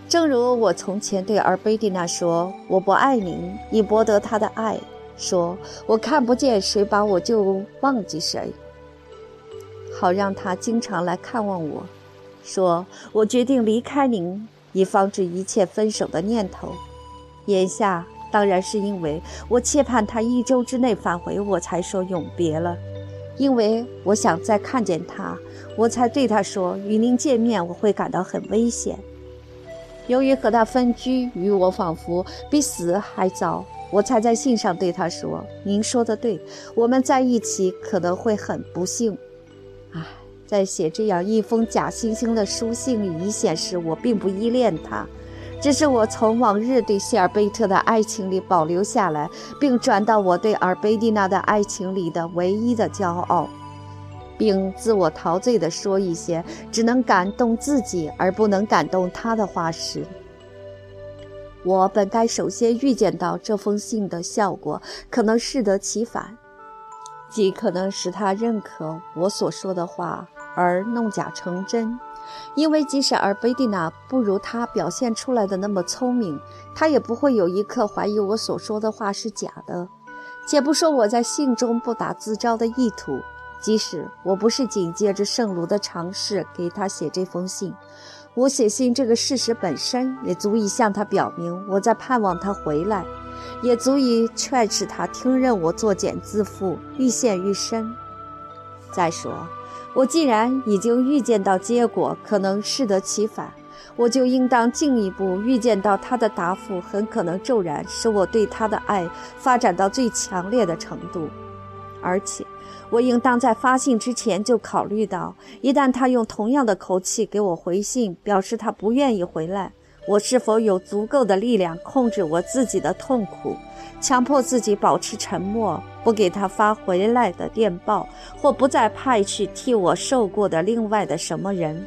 正如我从前对尔贝蒂娜说，我不爱您，以博得她的爱；说我看不见谁把我就忘记谁。好让他经常来看望我，说我决定离开您，以防止一切分手的念头。眼下当然是因为我切盼他一周之内返回，我才说永别了。因为我想再看见他，我才对他说与您见面我会感到很危险。由于和他分居，与我仿佛比死还糟，我才在信上对他说：“您说的对，我们在一起可能会很不幸。”唉，在写这样一封假惺惺的书信里，以显示我并不依恋他，只是我从往日对谢尔贝特的爱情里保留下来，并转到我对尔贝蒂娜的爱情里的唯一的骄傲，并自我陶醉地说一些只能感动自己而不能感动他的话时。我本该首先预见到这封信的效果可能适得其反。即可能使他认可我所说的话，而弄假成真。因为即使尔贝蒂娜不如他表现出来的那么聪明，他也不会有一刻怀疑我所说的话是假的。且不说我在信中不打自招的意图，即使我不是紧接着圣卢的尝试给他写这封信，我写信这个事实本身也足以向他表明我在盼望他回来。也足以劝使他听任我作茧自缚，愈陷愈深。再说，我既然已经预见到结果可能适得其反，我就应当进一步预见到他的答复很可能骤然使我对他的爱发展到最强烈的程度，而且我应当在发信之前就考虑到，一旦他用同样的口气给我回信，表示他不愿意回来。我是否有足够的力量控制我自己的痛苦，强迫自己保持沉默，不给他发回来的电报，或不再派去替我受过的另外的什么人？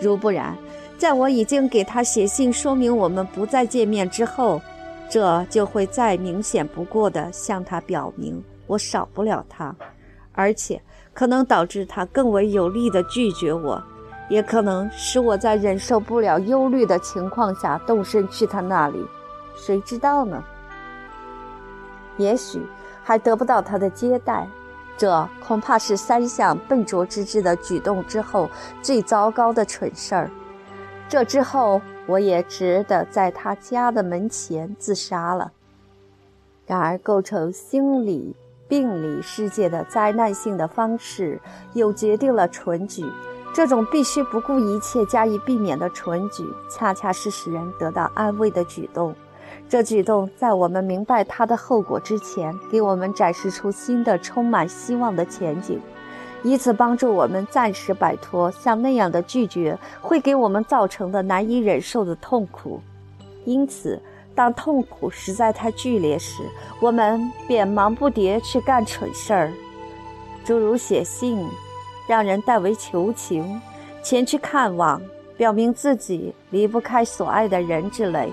如不然，在我已经给他写信说明我们不再见面之后，这就会再明显不过的向他表明我少不了他，而且可能导致他更为有力的拒绝我。也可能使我在忍受不了忧虑的情况下动身去他那里，谁知道呢？也许还得不到他的接待。这恐怕是三项笨拙之至的举动之后最糟糕的蠢事儿。这之后，我也只得在他家的门前自杀了。然而，构成心理病理世界的灾难性的方式，又决定了蠢举。这种必须不顾一切加以避免的蠢举，恰恰是使人得到安慰的举动。这举动在我们明白它的后果之前，给我们展示出新的、充满希望的前景，以此帮助我们暂时摆脱像那样的拒绝会给我们造成的难以忍受的痛苦。因此，当痛苦实在太剧烈时，我们便忙不迭去干蠢事儿，诸如写信。让人代为求情，前去看望，表明自己离不开所爱的人之类。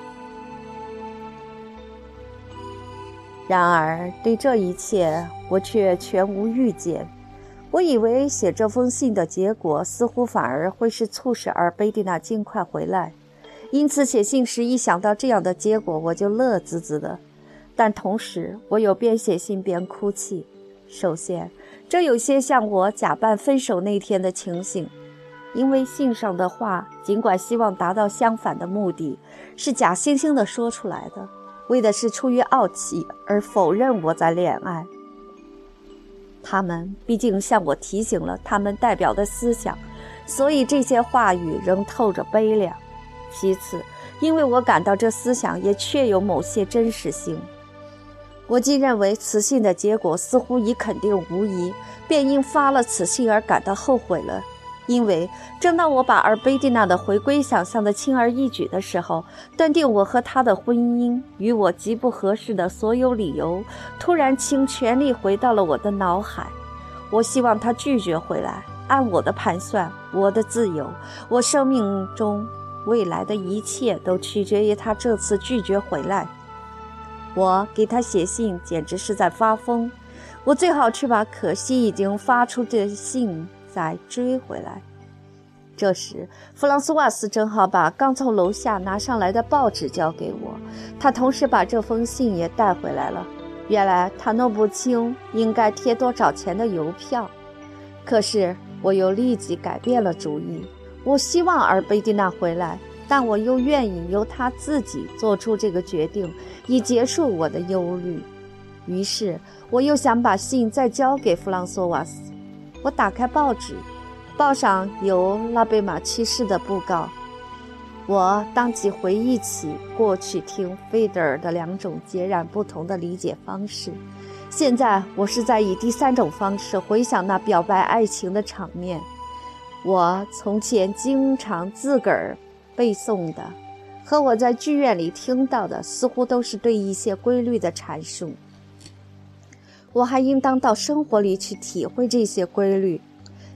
然而，对这一切我却全无预见。我以为写这封信的结果，似乎反而会是促使尔贝蒂娜尽快回来。因此，写信时一想到这样的结果，我就乐滋滋的。但同时，我又边写信边哭泣。首先，这有些像我假扮分手那天的情形，因为信上的话，尽管希望达到相反的目的，是假惺惺地说出来的，为的是出于傲气而否认我在恋爱。他们毕竟向我提醒了他们代表的思想，所以这些话语仍透着悲凉。其次，因为我感到这思想也确有某些真实性。我既认为此信的结果似乎已肯定无疑，便因发了此信而感到后悔了。因为正当我把尔贝蒂娜的回归想象的轻而易举的时候，断定我和她的婚姻与我极不合适的所有理由，突然倾全力回到了我的脑海。我希望她拒绝回来。按我的盘算，我的自由，我生命中未来的一切，都取决于他这次拒绝回来。我给他写信，简直是在发疯。我最好去把可惜已经发出的信再追回来。这时，弗朗索瓦斯正好把刚从楼下拿上来的报纸交给我，他同时把这封信也带回来了。原来他弄不清应该贴多少钱的邮票，可是我又立即改变了主意。我希望尔贝蒂娜回来。但我又愿意由她自己做出这个决定，以结束我的忧虑。于是，我又想把信再交给弗朗索瓦斯。我打开报纸，报上有拉贝玛去世的布告。我当即回忆起过去听费德尔的两种截然不同的理解方式。现在，我是在以第三种方式回想那表白爱情的场面。我从前经常自个儿。背诵的，和我在剧院里听到的，似乎都是对一些规律的阐述。我还应当到生活里去体会这些规律。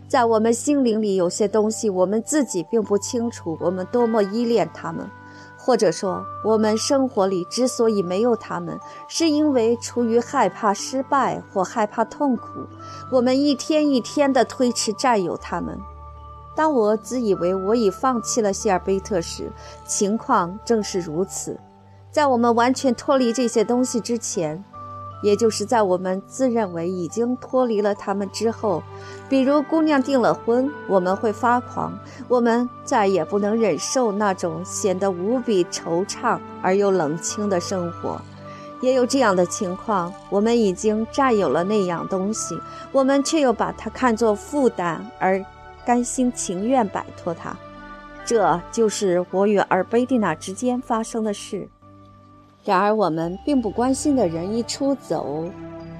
在我们心灵里，有些东西我们自己并不清楚，我们多么依恋它们，或者说，我们生活里之所以没有它们，是因为出于害怕失败或害怕痛苦，我们一天一天地推迟占有它们。当我自以为我已放弃了希尔贝特时，情况正是如此。在我们完全脱离这些东西之前，也就是在我们自认为已经脱离了他们之后，比如姑娘订了婚，我们会发狂，我们再也不能忍受那种显得无比惆怅而又冷清的生活。也有这样的情况，我们已经占有了那样东西，我们却又把它看作负担而。甘心情愿摆脱他，这就是我与尔贝蒂娜之间发生的事。然而，我们并不关心的人一出走，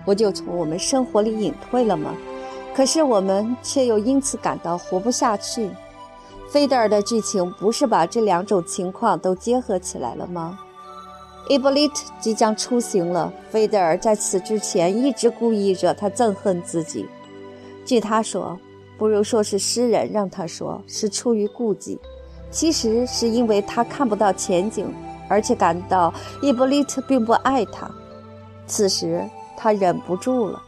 不就从我们生活里隐退了吗？可是我们却又因此感到活不下去。菲德尔的剧情不是把这两种情况都结合起来了吗？伊波利特即将出行了，菲德尔在此之前一直故意惹他憎恨自己。据他说。不如说是诗人让他说是出于顾忌，其实是因为他看不到前景，而且感到伊波利特并不爱他。此时他忍不住了，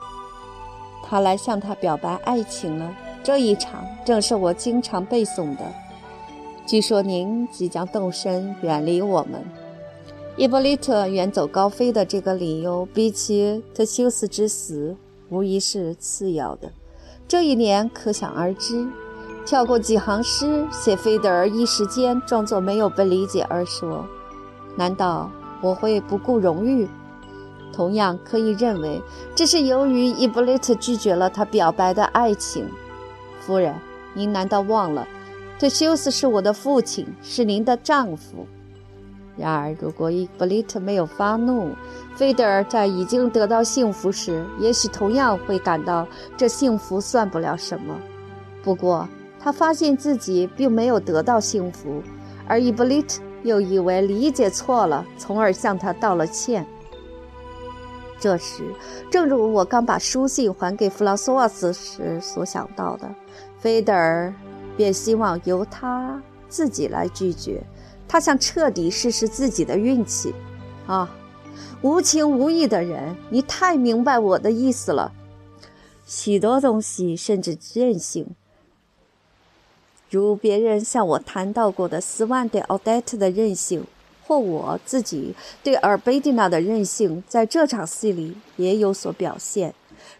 他来向他表白爱情了。这一场正是我经常背诵的。据说您即将动身远离我们，伊波利特远走高飞的这个理由，比起特修斯之死，无疑是次要的。这一年可想而知。跳过几行诗，写菲德尔一时间装作没有被理解而说：“难道我会不顾荣誉？”同样可以认为，这是由于伊布雷特拒绝了他表白的爱情。夫人，您难道忘了，特修斯是我的父亲，是您的丈夫？然而，如果伊波利特没有发怒，菲德尔在已经得到幸福时，也许同样会感到这幸福算不了什么。不过，他发现自己并没有得到幸福，而伊布利特又以为理解错了，从而向他道了歉。这时，正如我刚把书信还给弗朗索瓦斯时所想到的，菲德尔便希望由他自己来拒绝。他想彻底试试自己的运气。啊，无情无义的人，你太明白我的意思了。许多东西，甚至任性。如别人向我谈到过的斯万对奥黛特的任性，或我自己对尔贝蒂娜的任性，在这场戏里也有所表现。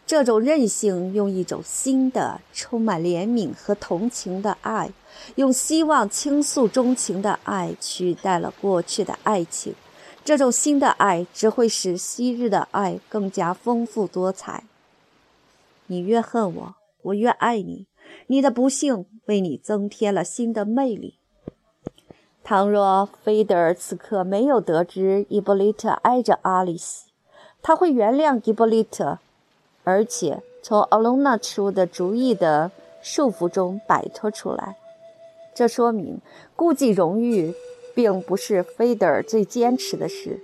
这种任性用一种新的、充满怜悯和同情的爱，用希望倾诉钟情的爱取代了过去的爱情。这种新的爱只会使昔日的爱更加丰富多彩。你越恨我，我越爱你。你的不幸为你增添了新的魅力。倘若菲德尔此刻没有得知伊波利特爱着阿里斯，他会原谅伊波利特，而且从奥隆纳出的主意的束缚中摆脱出来。这说明顾忌荣誉并不是菲德尔最坚持的事，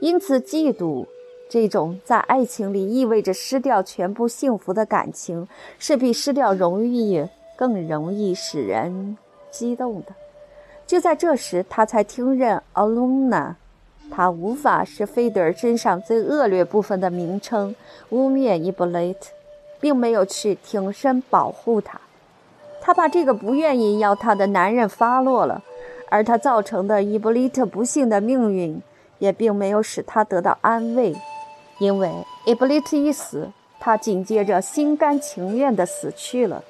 因此嫉妒。这种在爱情里意味着失掉全部幸福的感情，是比失掉荣誉更容易使人激动的。就在这时，他才听任 Alona，他无法是菲德尔身上最恶劣部分的名称，污蔑伊布雷特，并没有去挺身保护他。他把这个不愿意要他的男人发落了，而他造成的伊布利特不幸的命运，也并没有使他得到安慰。因为伊布利特一死，他紧接着心甘情愿地死去了。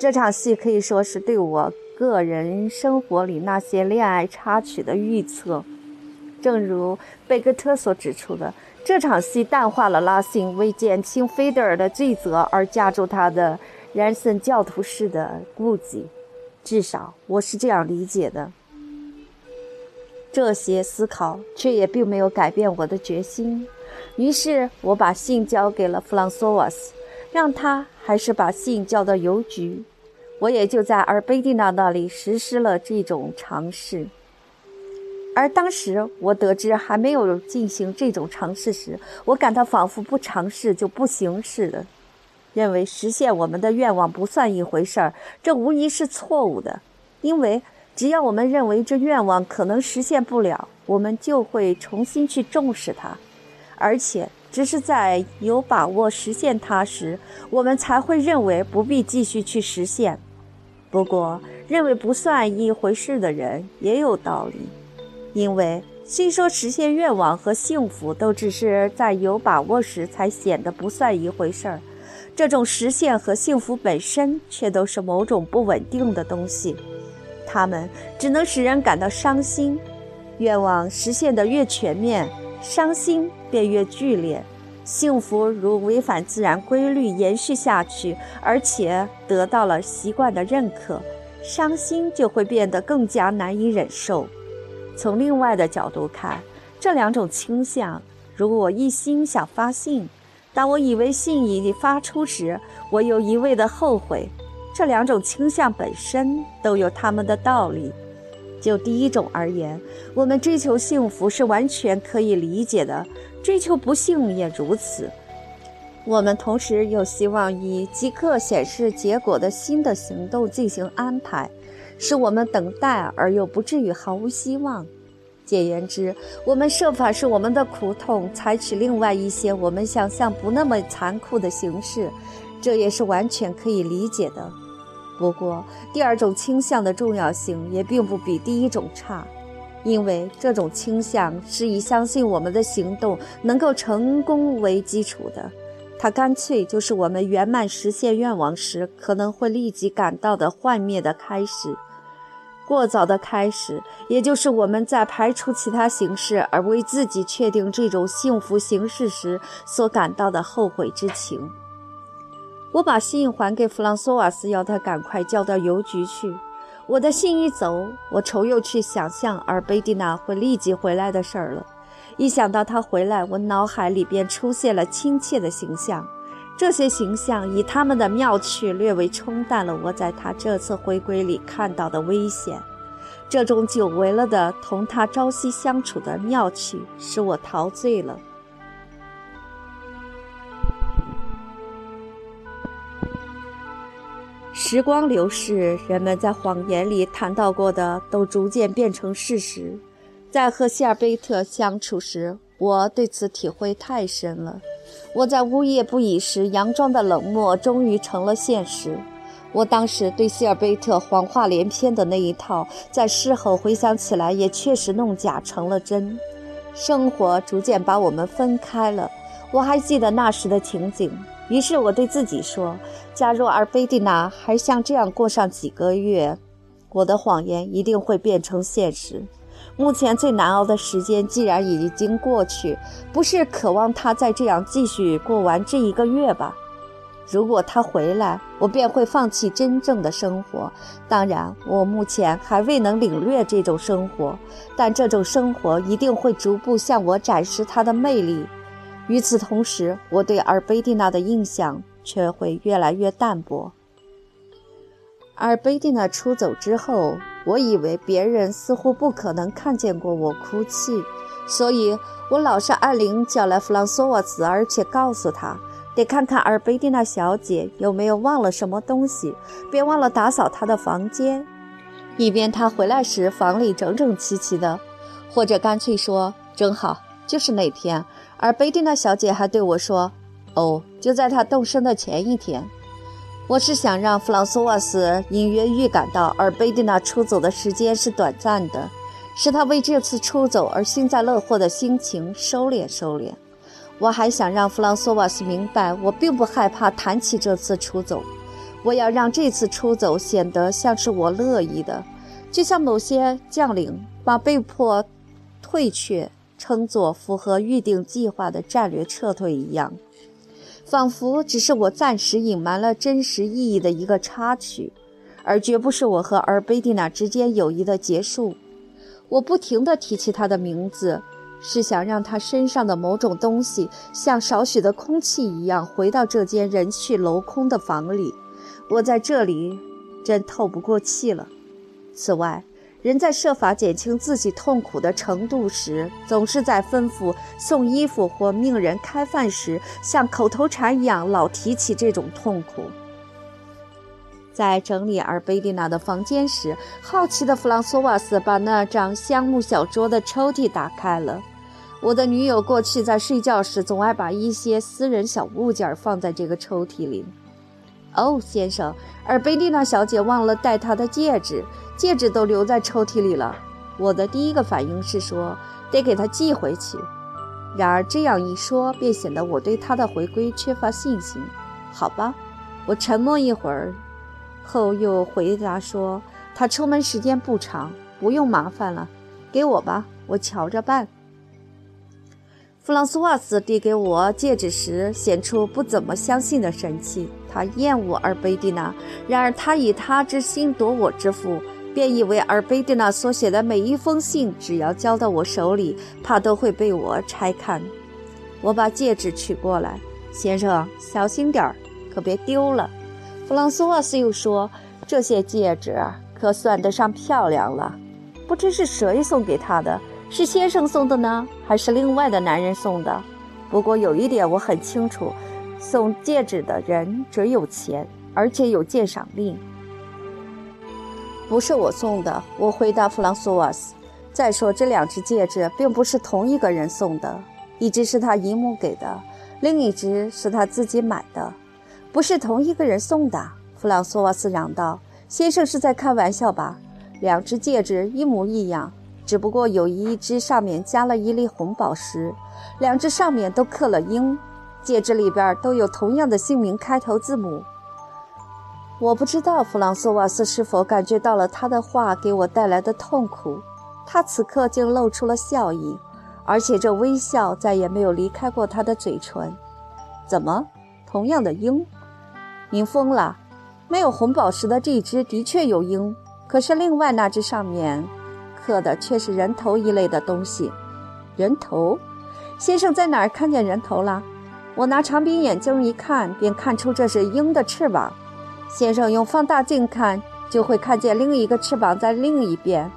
这场戏可以说是对我个人生活里那些恋爱插曲的预测。正如贝格特所指出的，这场戏淡化了拉辛为减轻菲德尔的罪责而加注他的然森教徒式的顾忌。至少我是这样理解的。这些思考却也并没有改变我的决心。于是我把信交给了弗朗索瓦斯，让他还是把信交到邮局。我也就在尔贝蒂娜那里实施了这种尝试。而当时我得知还没有进行这种尝试时，我感到仿佛不尝试就不行似的，认为实现我们的愿望不算一回事儿。这无疑是错误的，因为只要我们认为这愿望可能实现不了，我们就会重新去重视它。而且，只是在有把握实现它时，我们才会认为不必继续去实现。不过，认为不算一回事的人也有道理，因为虽说实现愿望和幸福都只是在有把握时才显得不算一回事儿，这种实现和幸福本身却都是某种不稳定的东西，它们只能使人感到伤心。愿望实现得越全面。伤心便越剧烈，幸福如违反自然规律延续下去，而且得到了习惯的认可，伤心就会变得更加难以忍受。从另外的角度看，这两种倾向，如果我一心想发信，当我以为信已发出时，我又一味的后悔，这两种倾向本身都有他们的道理。就第一种而言，我们追求幸福是完全可以理解的，追求不幸也如此。我们同时又希望以即刻显示结果的新的行动进行安排，使我们等待而又不至于毫无希望。简言之，我们设法使我们的苦痛采取另外一些我们想象不那么残酷的形式，这也是完全可以理解的。不过，第二种倾向的重要性也并不比第一种差。因为这种倾向是以相信我们的行动能够成功为基础的，它干脆就是我们圆满实现愿望时可能会立即感到的幻灭的开始。过早的开始，也就是我们在排除其他形式而为自己确定这种幸福形式时所感到的后悔之情。我把信还给弗朗索瓦斯，要他赶快交到邮局去。我的信一走，我愁又去想象尔贝蒂娜会立即回来的事儿了。一想到她回来，我脑海里便出现了亲切的形象。这些形象以他们的妙趣略微冲淡了我在他这次回归里看到的危险。这种久违了的同他朝夕相处的妙趣，使我陶醉了。时光流逝，人们在谎言里谈到过的都逐渐变成事实。在和希尔贝特相处时，我对此体会太深了。我在呜咽不已时佯装的冷漠，终于成了现实。我当时对希尔贝特谎话连篇的那一套，在事后回想起来，也确实弄假成了真。生活逐渐把我们分开了。我还记得那时的情景。于是我对自己说：“假如尔贝蒂娜还像这样过上几个月，我的谎言一定会变成现实。目前最难熬的时间既然已经过去，不是渴望他再这样继续过完这一个月吧？如果他回来，我便会放弃真正的生活。当然，我目前还未能领略这种生活，但这种生活一定会逐步向我展示它的魅力。”与此同时，我对尔贝蒂娜的印象却会越来越淡薄。尔贝蒂娜出走之后，我以为别人似乎不可能看见过我哭泣，所以我老是按铃叫来弗朗索瓦茨，而且告诉他得看看尔贝蒂娜小姐有没有忘了什么东西，别忘了打扫她的房间，以便她回来时房里整整齐齐的，或者干脆说正好就是那天。而贝蒂娜小姐还对我说：“哦，就在她动身的前一天。”我是想让弗朗索瓦斯隐约预感到，而贝蒂娜出走的时间是短暂的，使他为这次出走而幸灾乐祸的心情收敛收敛。我还想让弗朗索瓦斯明白，我并不害怕谈起这次出走。我要让这次出走显得像是我乐意的，就像某些将领把被迫退却。称作符合预定计划的战略撤退一样，仿佛只是我暂时隐瞒了真实意义的一个插曲，而绝不是我和尔贝蒂娜之间友谊的结束。我不停地提起她的名字，是想让她身上的某种东西像少许的空气一样回到这间人去楼空的房里。我在这里真透不过气了。此外。人在设法减轻自己痛苦的程度时，总是在吩咐送衣服或命人开饭时，像口头禅一样老提起这种痛苦。在整理尔贝蒂娜的房间时，好奇的弗朗索瓦斯把那张香木小桌的抽屉打开了。我的女友过去在睡觉时总爱把一些私人小物件放在这个抽屉里。哦，先生，而贝蒂娜小姐忘了带她的戒指。戒指都留在抽屉里了。我的第一个反应是说得给她寄回去，然而这样一说，便显得我对她的回归缺乏信心。好吧，我沉默一会儿后又回答说：“她出门时间不长，不用麻烦了，给我吧，我瞧着办。”弗朗索瓦斯递给我戒指时，显出不怎么相信的神气。他厌恶尔贝蒂娜，然而他以他之心夺我之腹。便以为尔贝蒂娜所写的每一封信，只要交到我手里，怕都会被我拆看。我把戒指取过来，先生，小心点儿，可别丢了。弗朗索瓦斯又说：“这些戒指可算得上漂亮了。不知是谁送给他的，是先生送的呢，还是另外的男人送的？不过有一点我很清楚，送戒指的人准有钱，而且有鉴赏令。”不是我送的，我回答弗朗索瓦斯。再说，这两只戒指并不是同一个人送的，一只是他姨母给的，另一只是他自己买的，不是同一个人送的。弗朗索瓦斯嚷道：“先生是在开玩笑吧？两只戒指一模一样，只不过有一只上面加了一粒红宝石，两只上面都刻了鹰，戒指里边都有同样的姓名开头字母。我不知道弗朗索瓦斯是否感觉到了他的话给我带来的痛苦，他此刻竟露出了笑意，而且这微笑再也没有离开过他的嘴唇。怎么，同样的鹰？您疯了？没有红宝石的这只的确有鹰，可是另外那只上面刻的却是人头一类的东西。人头？先生在哪儿看见人头了？我拿长柄眼镜一看，便看出这是鹰的翅膀。先生用放大镜看，就会看见另一个翅膀在另一边，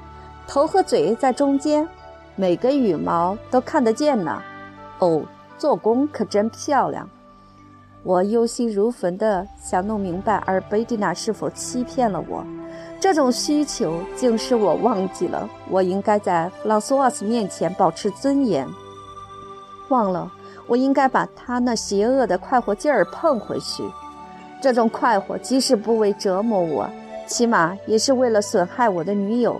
头和嘴在中间，每根羽毛都看得见呢。哦，做工可真漂亮。我忧心如焚地想弄明白，而贝蒂娜是否欺骗了我？这种需求竟使我忘记了，我应该在弗朗索瓦斯面前保持尊严。忘了，我应该把他那邪恶的快活劲儿碰回去。这种快活，即使不为折磨我，起码也是为了损害我的女友。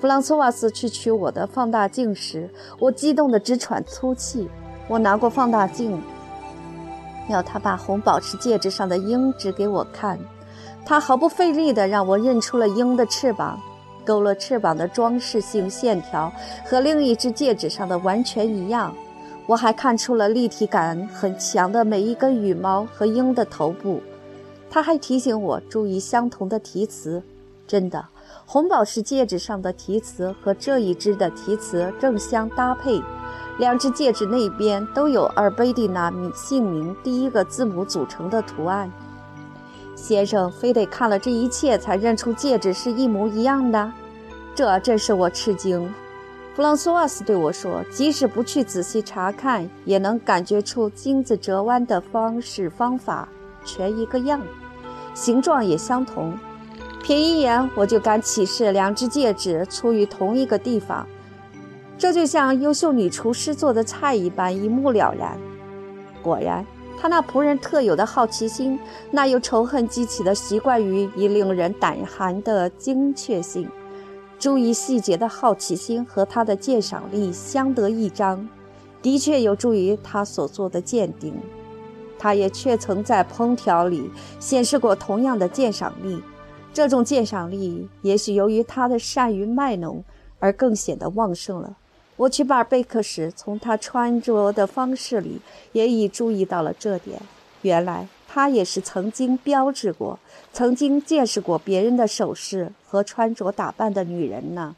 弗朗索瓦斯去取我的放大镜时，我激动得直喘粗气。我拿过放大镜，要他把红宝石戒指上的鹰指给我看。他毫不费力地让我认出了鹰的翅膀，勾勒翅膀的装饰性线条和另一只戒指上的完全一样。我还看出了立体感很强的每一根羽毛和鹰的头部。他还提醒我注意相同的题词。真的，红宝石戒指上的题词和这一只的题词正相搭配。两只戒指那边都有尔贝蒂娜姓名第一个字母组成的图案。先生非得看了这一切才认出戒指是一模一样的，这真是我吃惊。弗朗索瓦斯对我说：“即使不去仔细查看，也能感觉出金子折弯的方式方法全一个样。”形状也相同，瞥一眼我就敢启示两只戒指出于同一个地方。这就像优秀女厨师做的菜一般一目了然。果然，他那仆人特有的好奇心，那由仇恨激起的习惯于以令人胆寒的精确性，注意细节的好奇心和他的鉴赏力相得益彰，的确有助于他所做的鉴定。他也确曾在烹调里显示过同样的鉴赏力，这种鉴赏力也许由于他的善于卖弄而更显得旺盛了。我去巴尔贝克时，从他穿着的方式里也已注意到了这点。原来她也是曾经标志过、曾经见识过别人的首饰和穿着打扮的女人呢。